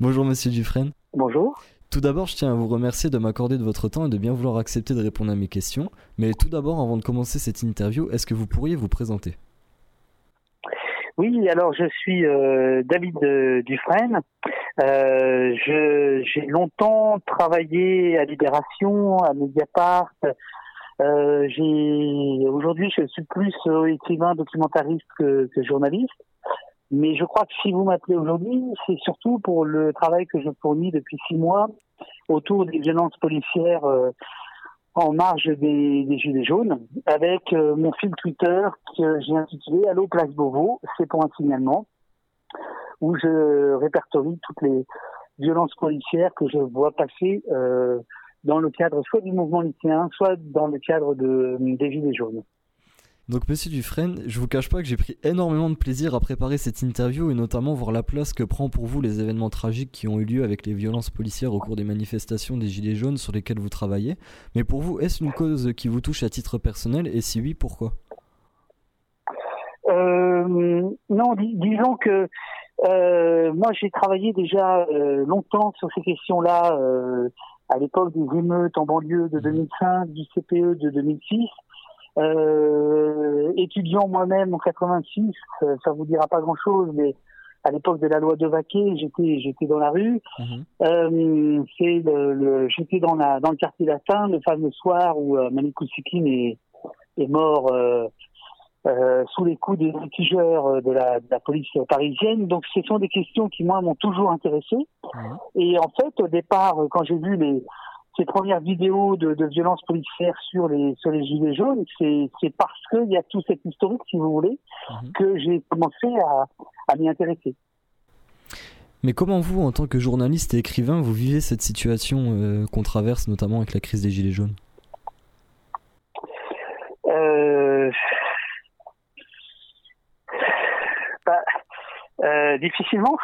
Bonjour Monsieur Dufresne. Bonjour. Tout d'abord, je tiens à vous remercier de m'accorder de votre temps et de bien vouloir accepter de répondre à mes questions. Mais tout d'abord, avant de commencer cette interview, est-ce que vous pourriez vous présenter? Oui, alors je suis euh, David euh, Dufresne. Euh, j'ai longtemps travaillé à Libération, à Mediapart. Aujourd'hui, je suis plus écrivain, documentariste que, que journaliste. Mais je crois que si vous m'appelez aujourd'hui, c'est surtout pour le travail que je fournis depuis six mois autour des violences policières euh, en marge des, des, Gilets jaunes, avec euh, mon fil Twitter que j'ai intitulé Allo Place Beauvau, c'est pour un signalement, où je répertorie toutes les violences policières que je vois passer euh, dans le cadre soit du mouvement lycéen, soit dans le cadre de, des Gilets jaunes. Donc Monsieur Dufresne, je vous cache pas que j'ai pris énormément de plaisir à préparer cette interview et notamment voir la place que prend pour vous les événements tragiques qui ont eu lieu avec les violences policières au cours des manifestations des Gilets jaunes sur lesquelles vous travaillez. Mais pour vous, est-ce une cause qui vous touche à titre personnel? Et si oui, pourquoi? Euh, Non, disons que euh, moi j'ai travaillé déjà euh, longtemps sur ces questions-là à l'époque des émeutes en banlieue de 2005, du CPE de 2006. Euh, étudiant moi-même en 86, euh, ça vous dira pas grand-chose, mais à l'époque de la loi de Vaquet, j'étais j'étais dans la rue. Mhm. Euh, c'est le, j'étais dans la dans le quartier latin, le fameux soir où euh, Malik est est mort euh, euh, sous les coups des litigeurs de la, de la police parisienne. Donc ce sont des questions qui moi m'ont toujours intéressé. Mhm. Et en fait au départ quand j'ai vu les ces premières vidéos de, de violences policières sur les sur les gilets jaunes, c'est parce qu'il y a tout cet historique, si vous voulez, mhm. que j'ai commencé à, à m'y intéresser. Mais comment vous, en tant que journaliste et écrivain, vous vivez cette situation euh, qu'on traverse, notamment avec la crise des gilets jaunes? Euh... bah, euh, Difficilement.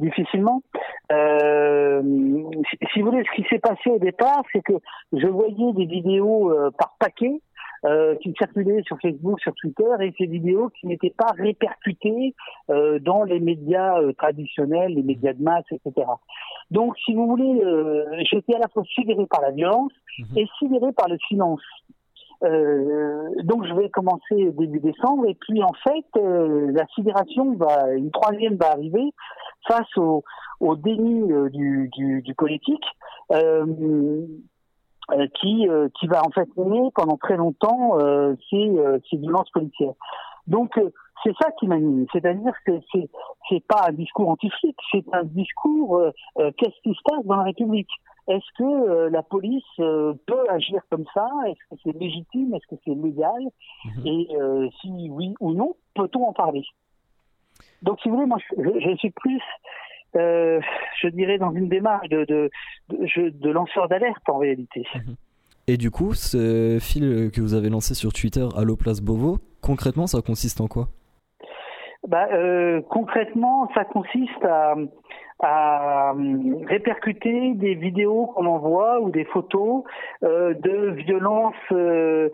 Difficilement. Euh, si, vous voulez, ce qui s'est passé au départ, c'est que je voyais des vidéos euh, par paquet euh, qui circulaient sur Facebook, sur Twitter, et ces vidéos qui n'étaient pas répercutées euh, dans les médias traditionnels, les médias de masse, etc. Donc, si vous voulez, j'étais à la fois sidéré par la violence mhm. et sidéré par le silence. Euh, donc je vais commencer début décembre. Et puis en fait euh, la sidération va une troisième va arriver face au, au déni euh, du, du, du, politique qui qui va en fait mener pendant très longtemps ces, ces violences policières. Donc c'est ça qui m'anime, c'est-à-dire que c'est c'est pas un discours anti-flic, c'est un discours qu'est-ce qui se passe dans la République? Est-ce que euh, la police euh, peut agir comme ça? Est-ce que c'est légitime? Est-ce que c'est légal? Mhm. Et euh, si oui ou non, peut-on en parler? Donc, si vous voulez, moi, je, suis plus, je dirais, dans une démarche de, de, de, lanceur d'alerte en réalité. Mhm. Et du coup, ce fil que vous avez lancé sur Twitter, Allo Place Beauvau, concrètement, ça consiste en quoi? Bah, concrètement, ça consiste à, à euh, répercuter des vidéos qu'on envoie ou des photos euh, de violences euh,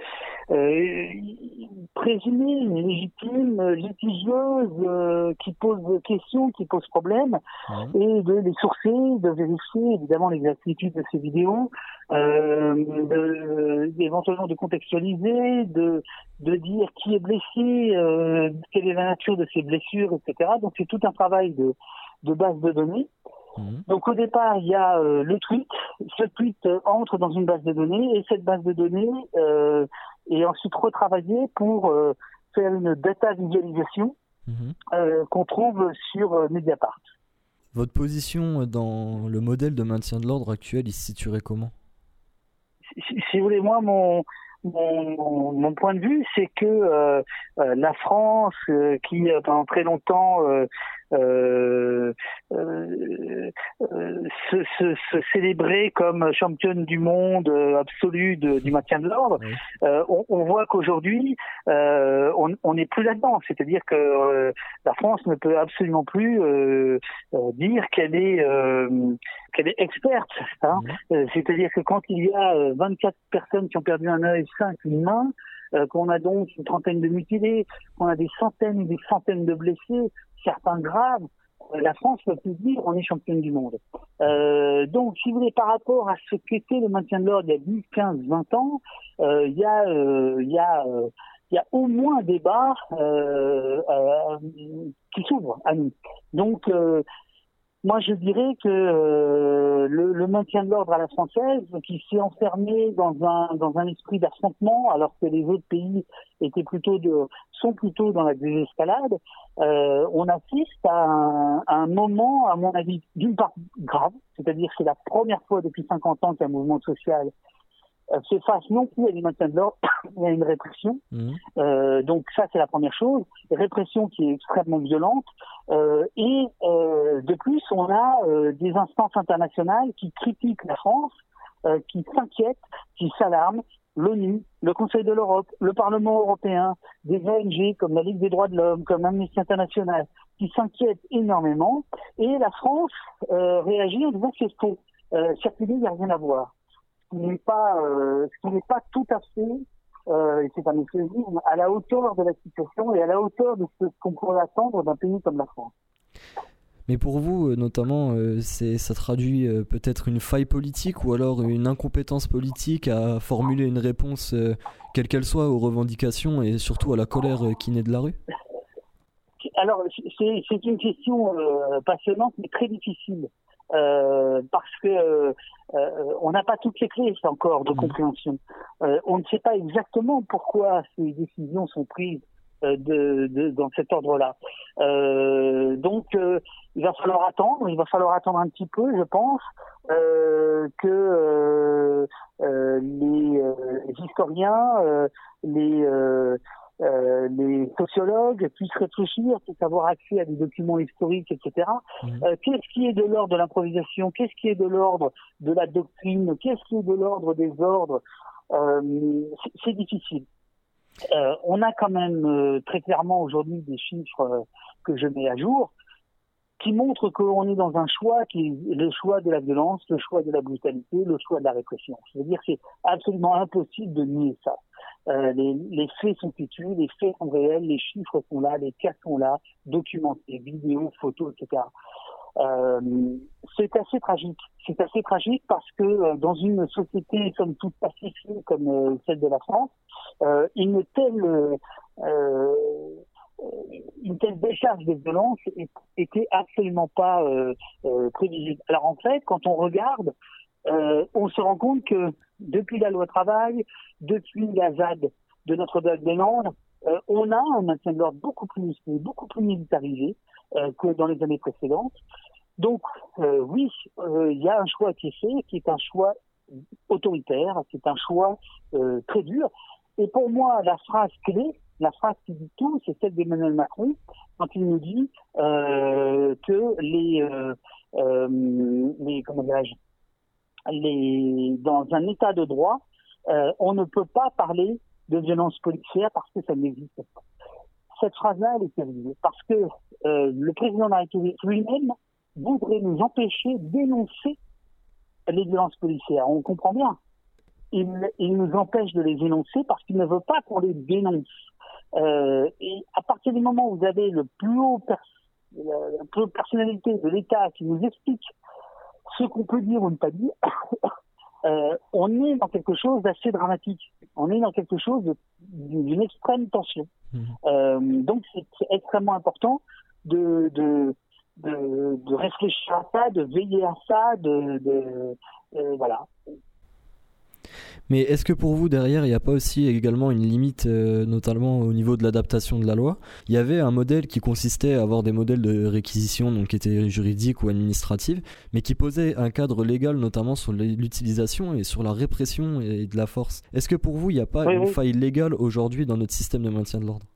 euh, présumées, légitimes, litigieuses, euh, qui posent questions, qui posent problème, et de les sourcer, de vérifier évidemment l'exactitude de ces vidéos, de, éventuellement de contextualiser, de, de dire qui est blessé, quelle est la nature de ces blessures, etc. Donc c'est tout un travail de de base de données. Mhm. Donc au départ, il y a euh, le tweet. Ce tweet euh, entre dans une base de données et cette base de données euh, est ensuite retravaillée pour euh, faire une data visualisation mhm. qu'on trouve sur Mediapart. Votre position dans le modèle de maintien de l'ordre actuel, il se situerait comment? Si, si, vous voulez, moi, mon, mon, mon, point de vue, c'est que euh, la France, euh, qui pendant très longtemps euh, euh, se, se, se, célébrer comme championne du monde euh, absolue du maintien de l'ordre, euh, on, on, voit qu'aujourd'hui, euh, on n'est plus là-dedans. C'est-à-dire que la France ne peut absolument plus dire qu'elle est qu'elle est experte. Hein. C'est-à-dire que quand il y a 24 personnes qui ont perdu un œil, 5 une main, qu'on a donc une trentaine de mutilés, qu'on a des centaines et des centaines de blessés, certains graves. la France peut plus dire on est championne du monde. Euh, donc, si vous voulez, par rapport à ce qu'était le maintien de l'ordre il y a 10, 15, 20 ans, euh, il y a, euh, au moins un débat qui s'ouvre à nous. Donc, moi, je dirais que euh, le, le, maintien de l'ordre à la française, qui s'est enfermé dans un dans un esprit d'affrontement, alors que les autres pays étaient plutôt de sont plutôt dans la désescalade, euh, on assiste à un, à un, moment, à mon avis, d'une part grave, c'est-à-dire que c'est la première fois depuis 50 ans qu'un mouvement social euh, se fasse non plus à du maintien de l'ordre, mais à une répression. Mmh. Euh, donc ça, c'est la première chose. Répression qui est extrêmement violente. Euh, et de plus, on a des instances internationales qui critiquent la France, qui s'inquiètent, qui s'alarment. L'ONU, le Conseil de l'Europe, le Parlement européen, des ONG comme la Ligue des droits de l'homme, comme Amnesty International, qui s'inquiètent énormément. Et la France réagit en disant c'est faux. circuler, il n'y a rien à voir ce n'est pas, euh, n'est pas tout à fait, euh, et c'est un euphémisme, à la hauteur de la situation et à la hauteur de ce qu'on pourrait attendre d'un pays comme la France. Mais pour vous, euh, notamment, euh, c'est, ça traduit euh, peut-être une faille politique ou alors une incompétence politique à formuler une réponse, quelle qu'elle soit, aux revendications et surtout à la colère qui naît de la rue? Alors, c'est, c'est une question passionnante mais très difficile. Euh, parce que euh, euh, on n'a pas toutes les clés encore de mmh. compréhension. on ne sait pas exactement pourquoi ces décisions sont prises de, de, dans cet ordre-là. donc, il va falloir attendre. Il va falloir attendre un petit peu, je pense, que les, les, historiens, les euh, les sociologues puissent réfléchir, puissent avoir accès à des documents historiques, etc. Mmh. Euh, qu'est-ce qui est de l'ordre de l'improvisation? Qu'est-ce qui est de l'ordre de la doctrine? Qu'est-ce qui est de l'ordre des ordres? Euh, C'est difficile. Euh, on a quand même euh, très clairement aujourd'hui des chiffres que je mets à jour qui montrent qu'on est dans un choix qui est le choix de la violence, le choix de la brutalité, le choix de la répression. C'est-à-dire c'est absolument impossible de nier ça. Euh, les, les, faits sont têtus, les faits sont réels, les chiffres sont là, les cas sont là, documentés, vidéos, photos, etc. Euh, c'est assez tragique. C'est assez tragique parce que euh, dans une société comme toute pacifique comme celle de la France, euh, une telle une telle décharge de violence était absolument pas prévisible. Alors en fait, quand on regarde on se rend compte que depuis la loi travail, depuis la ZAD de Notre-Dame-des-Landes, on a un maintien de l'ordre beaucoup plus beaucoup plus militarisé que dans les années précédentes. Donc oui, il y a un choix qui est fait, qui est un choix autoritaire, c'est un choix très dur. Et pour moi, la phrase clé, la phrase qui dit tout, c'est celle d'Emmanuel Macron quand il nous dit que les, les comment les, dans un état de droit, euh, on ne peut pas parler de violence policière parce que ça n'existe pas. Cette phrase-là, elle est terrible parce que euh, le président de la République lui-même voudrait nous empêcher d'énoncer les violences policières. On comprend bien. Il, nous empêche de les énoncer parce qu'il ne veut pas qu'on les dénonce. Euh, et à partir du moment où vous avez le plus haut personnalité de l'État qui nous explique ce qu'on peut dire ou ne pas dire, euh, on est dans quelque chose d'assez dramatique. On est dans quelque chose d'une extrême tension. Mmh. Euh, donc c'est extrêmement important de, de, de, de, réfléchir à ça, de veiller à ça, de, de euh, voilà. Mais est-ce que pour vous, derrière, il n'y a pas aussi également une limite, euh, notamment au niveau de l'adaptation de la loi? Il y avait un modèle qui consistait à avoir des modèles de réquisition, donc qui étaient juridiques ou administratives, mais qui posait un cadre légal, notamment sur l'utilisation et sur la répression et de la force. Est-ce que pour vous, il n'y a pas une faille légale aujourd'hui dans notre système de maintien de l'ordre?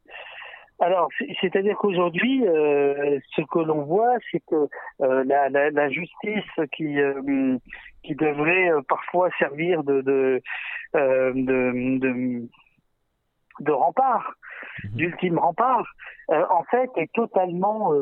Alors, c'est-à-dire qu'aujourd'hui, euh, ce que l'on voit, c'est que euh, la, la, la, justice qui euh, qui devrait euh, parfois servir de de, euh, de, de, de rempart, mhm. d'ultime rempart, en fait, est totalement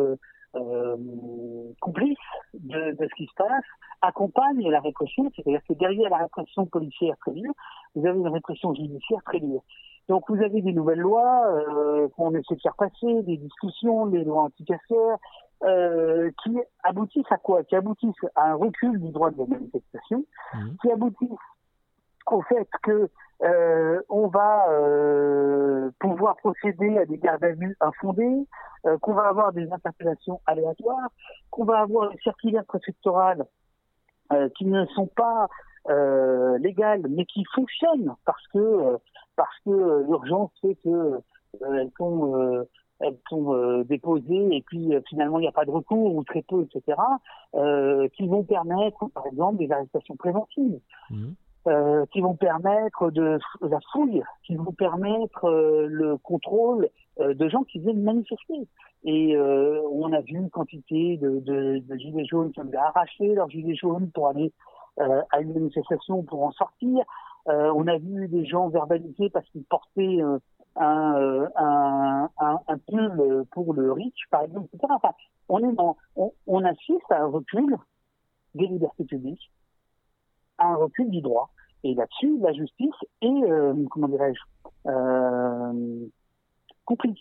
complice de, de, ce qui se passe, accompagne la répression, c'est-à-dire que derrière la répression policière très dure, vous avez une répression judiciaire très dure. Donc vous avez des nouvelles lois euh, qu'on essaie de faire passer, des discussions, des lois anti-casseurs, euh, qui aboutissent à quoi? Qui aboutissent à un recul du droit de la manifestation, mmh. qui aboutissent au fait que euh, on va euh, pouvoir procéder à des gardes à vue infondées, euh, qu'on va avoir des interpellations aléatoires, qu'on va avoir des circulaires préfectorales euh, qui ne sont pas euh, légales mais qui fonctionnent parce que parce que l'urgence fait que elles sont elles sont déposées et puis finalement il n'y a pas de recours ou très peu, etc., qui vont permettre, par exemple, des arrestations préventives. Mmh. Euh, qui vont permettre de la fouille, qui vont permettre euh, le contrôle euh, de gens qui viennent manifester. Et on a vu une quantité de, de, de, gilets jaunes qui ont arraché leurs gilets jaunes pour aller à une manifestation pour en sortir. On a vu des gens verbalisés parce qu'ils portaient un, un, un, pull pour le riche, par exemple, etc. On, assiste à un recul des libertés publiques, à un recul du droit. Et là-dessus, la justice est, euh, comment dirais-je, euh, complice.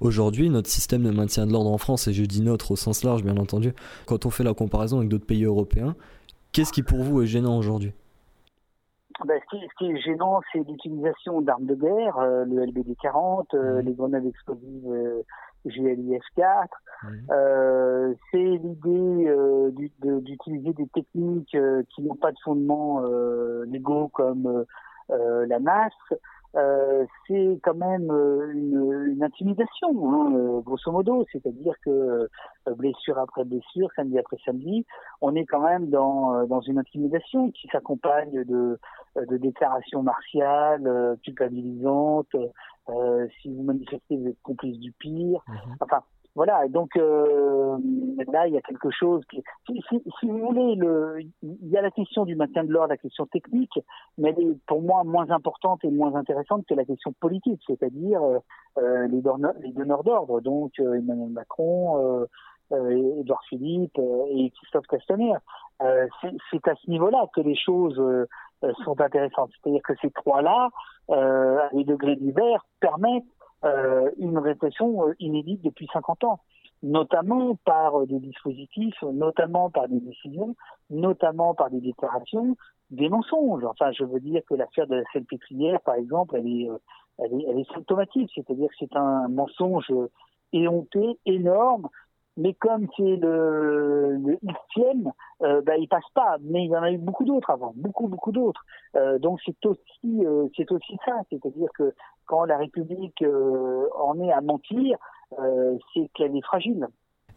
Aujourd'hui, notre système de maintien de l'ordre en France, et je dis notre au sens large bien entendu, quand on fait la comparaison avec d'autres pays européens, qu'est-ce qui pour vous est gênant aujourd'hui? Ben, ce, qui, est gênant, c'est l'utilisation d'armes de guerre, euh, le LBD 40, mmh. les grenades explosives GLIF 4. Euh, c'est l'idée euh, d'utiliser des techniques euh, qui n'ont pas de fondement euh, légaux comme la masse. C'est quand même une, une intimidation, hein, grosso modo, c'est-à-dire que blessure après blessure, samedi après samedi, on est quand même dans, dans une intimidation qui s'accompagne de, de déclarations martiales, culpabilisantes, euh, si vous manifestez, vous êtes complice du pire. Mhm. Enfin, voilà. Donc euh, là, il y a quelque chose qui, si, si, si, vous voulez, le, il y a la question du maintien de l'ordre, la question technique, mais elle est pour moi moins importante et moins intéressante que la question politique, c'est-à-dire euh, les, donneurs, les donneurs d'ordre, donc euh, Emmanuel Macron. Euh, Edouard Philippe et Christophe Castaner. c'est à ce niveau-là que les choses sont intéressantes. C'est-à-dire que ces trois-là, euh, à des degrés divers, permettent euh, une répression euh, inédite depuis 50 ans, notamment par des dispositifs, notamment par des décisions, notamment par des déclarations, des mensonges. Enfin, je veux dire que l'affaire de la Salpêtrière, par exemple, elle est, elle est, elle est symptomatique, c'est-à-dire que c'est un mensonge éhonté, énorme, mais comme c'est le, le Xème, euh, bah, il passe pas. Mais il y en a eu beaucoup d'autres avant, beaucoup, beaucoup d'autres. Euh, donc c'est aussi, euh, c'est aussi ça, c'est-à-dire que quand la République euh, en est à mentir, c'est qu'elle est fragile.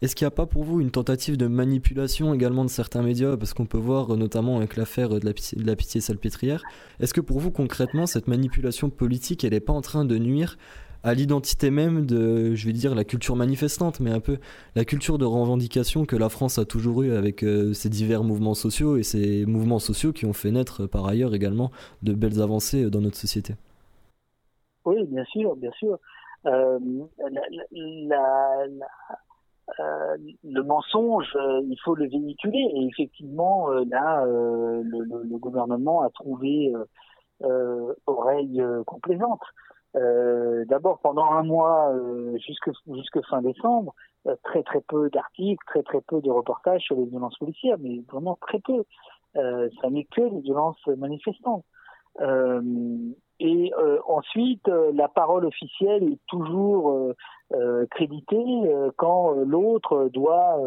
Est-ce qu'il n'y a pas pour vous une tentative de manipulation également de certains médias? Parce qu'on peut voir notamment avec l'affaire de la pitié, de la pitié salpêtrière. Est-ce que pour vous concrètement, cette manipulation politique, elle n'est pas en train de nuire à l'identité même de, je vais dire, la culture manifestante, mais un peu la culture de revendication que la France a toujours eue avec euh, ses divers mouvements sociaux et ces mouvements sociaux qui ont fait naître par ailleurs également de belles avancées dans notre société. Oui, bien sûr, bien sûr. Euh, euh, le mensonge, il faut le véhiculer. Et effectivement, là, le, le, gouvernement a trouvé oreille complaisante. Euh, d'abord, pendant un mois, euh, jusque, jusque fin décembre, euh, très très peu d'articles, très très peu de reportages sur les violences policières, mais vraiment très peu. ça n'est que les violences manifestantes. et ensuite, la parole officielle est toujours créditée quand l'autre doit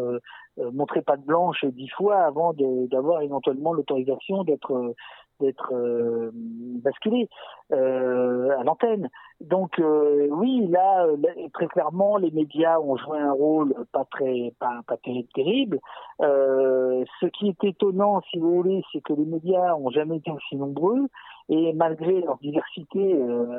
montrer patte blanche dix fois avant d'avoir éventuellement l'autorisation d'être d'être euh, basculé euh, à l'antenne. Donc euh, oui, là, très clairement, les médias ont joué un rôle pas très, pas, pas terrible. Ce qui est étonnant, si vous voulez, c'est que les médias ont jamais été aussi nombreux et malgré leur diversité,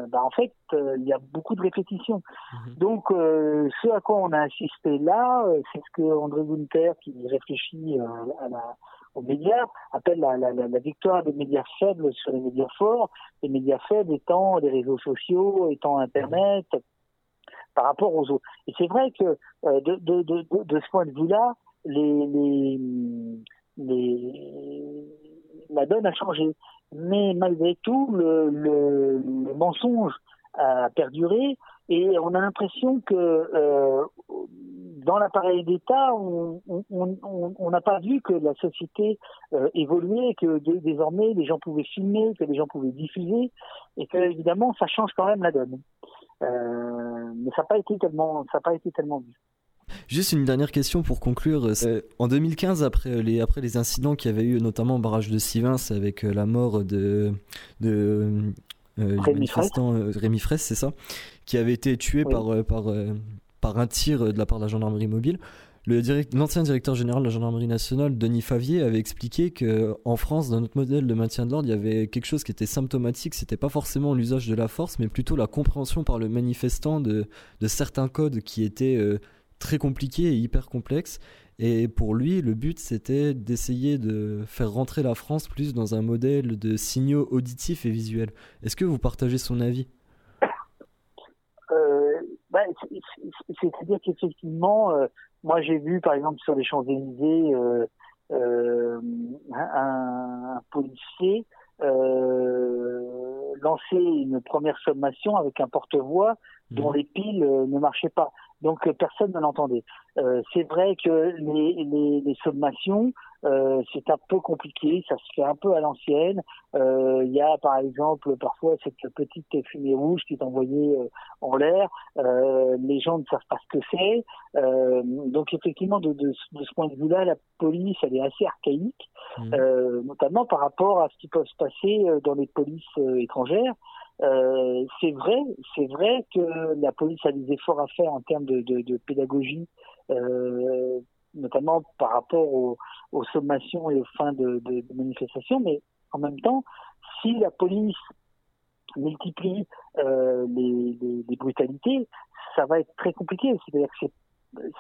bah, en fait, il y a beaucoup de répétitions. Mhm. Donc, ce à quoi on a assisté là, c'est ce que André Gunther, qui réfléchit à la aux médias, appelle la, la, victoire des médias faibles sur les médias forts, les médias faibles étant les réseaux sociaux, étant Internet, par rapport aux autres. Et c'est vrai que euh, de, ce point de vue-là, les, la donne a changé. mais malgré tout, le mensonge a perduré et on a l'impression que euh, dans l'appareil d'État, on n'a pas vu que la société euh, évoluait, que désormais les gens pouvaient filmer, que les gens pouvaient diffuser, et que évidemment ça change quand même la donne. Euh, mais ça n'a pas été tellement, ça pas été tellement vu. Juste une dernière question pour conclure. En 2015, après les, après les incidents qu'il y avait eu, notamment au barrage de Sivins, avec la mort de, de euh, Rémi euh, Rémi Fraisse, c'est ça, qui avait été tué par, euh, par, par un tir de la part de la gendarmerie mobile. L'ancien directeur général de la gendarmerie nationale, Denis Favier, avait expliqué que en France, dans notre modèle de maintien de l'ordre, il y avait quelque chose qui était symptomatique. C'était pas forcément l'usage de la force, mais plutôt la compréhension par le manifestant de, certains codes qui étaient très compliqués et hyper complexes. Et pour lui, le but, c'était d'essayer de faire rentrer la France plus dans un modèle de signaux auditifs et visuels. Est-ce que vous partagez son avis? Euh, bah, C'est-à-dire qu'effectivement, euh, moi j'ai vu par exemple sur les Champs-Élysées euh, un, un, policier lancer une première sommation avec un porte-voix dont mmh. les piles ne marchaient pas. Donc personne ne l'entendait. Euh, c'est vrai que les, les, les sommations, euh, c'est un peu compliqué, ça se fait un peu à l'ancienne. Euh, il y a par exemple parfois cette petite fumée rouge qui est envoyée euh, en l'air. Euh, les gens ne savent pas ce que c'est. donc effectivement, de, de, de ce point de vue-là, la police, elle est assez archaïque, mmh. notamment par rapport à ce qui peut se passer dans les polices étrangères. Euh, c'est vrai, c'est vrai que la police a des efforts à faire en termes de, de, de pédagogie, euh, notamment par rapport aux, aux, sommations et aux fins de, de, manifestations, mais en même temps, si la police multiplie euh, les, les, les, brutalités, ça va être très compliqué. C'est-à-dire que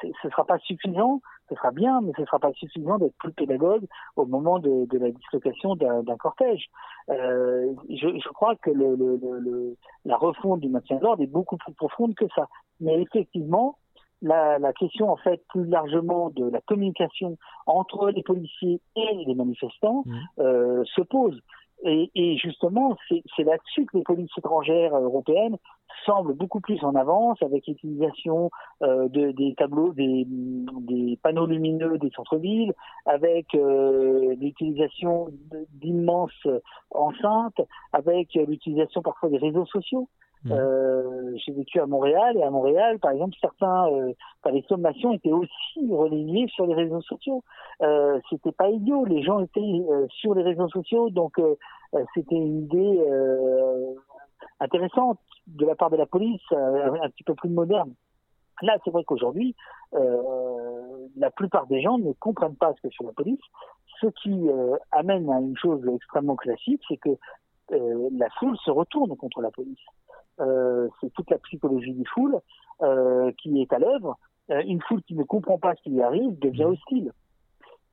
ce ne sera pas suffisant ce sera bien, mais ce ne sera pas suffisant d'être plus pédagogue au moment de, de la dislocation d'un cortège. Euh, je, je, crois que le, le, le, la refonte du maintien de l'ordre est beaucoup plus profonde que ça. Mais effectivement, la, la, question en fait plus largement de la communication entre les policiers et les manifestants mmh. euh, se pose. Et, et justement, c'est là-dessus que les polices étrangères européennes semblent beaucoup plus en avance avec l'utilisation euh, de, des tableaux, des, des, panneaux lumineux des centres-villes, avec euh, l'utilisation d'immenses enceintes, avec l'utilisation parfois des réseaux sociaux. Mmh. Euh, j'ai vécu à Montréal et à Montréal, par exemple, certains, euh, les sommations étaient aussi relayées sur les réseaux sociaux. Euh, c'était pas idiot, les gens étaient euh, sur les réseaux sociaux, donc euh, euh, c'était une idée intéressante de la part de la police, un petit peu plus moderne. Là, c'est vrai qu'aujourd'hui, la plupart des gens ne comprennent pas ce que fait la police, ce qui amène à une chose extrêmement classique, c'est que la foule se retourne contre la police. Euh, c'est toute la psychologie des foules euh, qui est à l'œuvre. Euh, une foule qui ne comprend pas ce qui lui arrive devient mmh. hostile.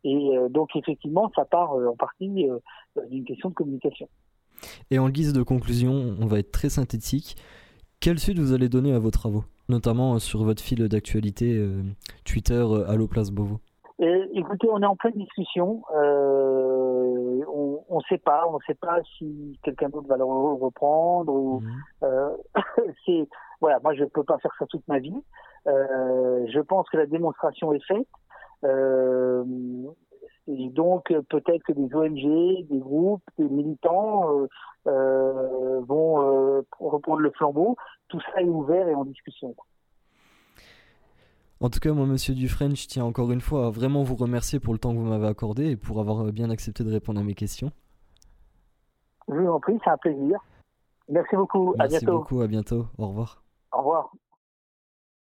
Et donc effectivement, ça part en partie d'une question de communication. Et en guise de conclusion, on va être très synthétique. Quelle suite vous allez donner à vos travaux, notamment sur votre fil d'actualité Twitter Allo Place Beauvau? Écoutez, on est en pleine discussion. Euh, on ne sait pas, on ne sait pas si quelqu'un d'autre va le reprendre. Ou, mhm. euh, c'est voilà, moi je peux pas faire ça toute ma vie. Euh, je pense que la démonstration est faite. Euh, et donc peut-être que des ONG, des groupes, des militants euh, euh, vont reprendre le flambeau. Tout ça est ouvert et en discussion. En tout cas, moi, monsieur Dufresne, je tiens encore une fois à vraiment vous remercier pour le temps que vous m'avez accordé et pour avoir euh, bien accepté de répondre à mes questions. Je vous en prie, c'est un plaisir. Merci beaucoup. Merci à bientôt. beaucoup. À bientôt. Au revoir.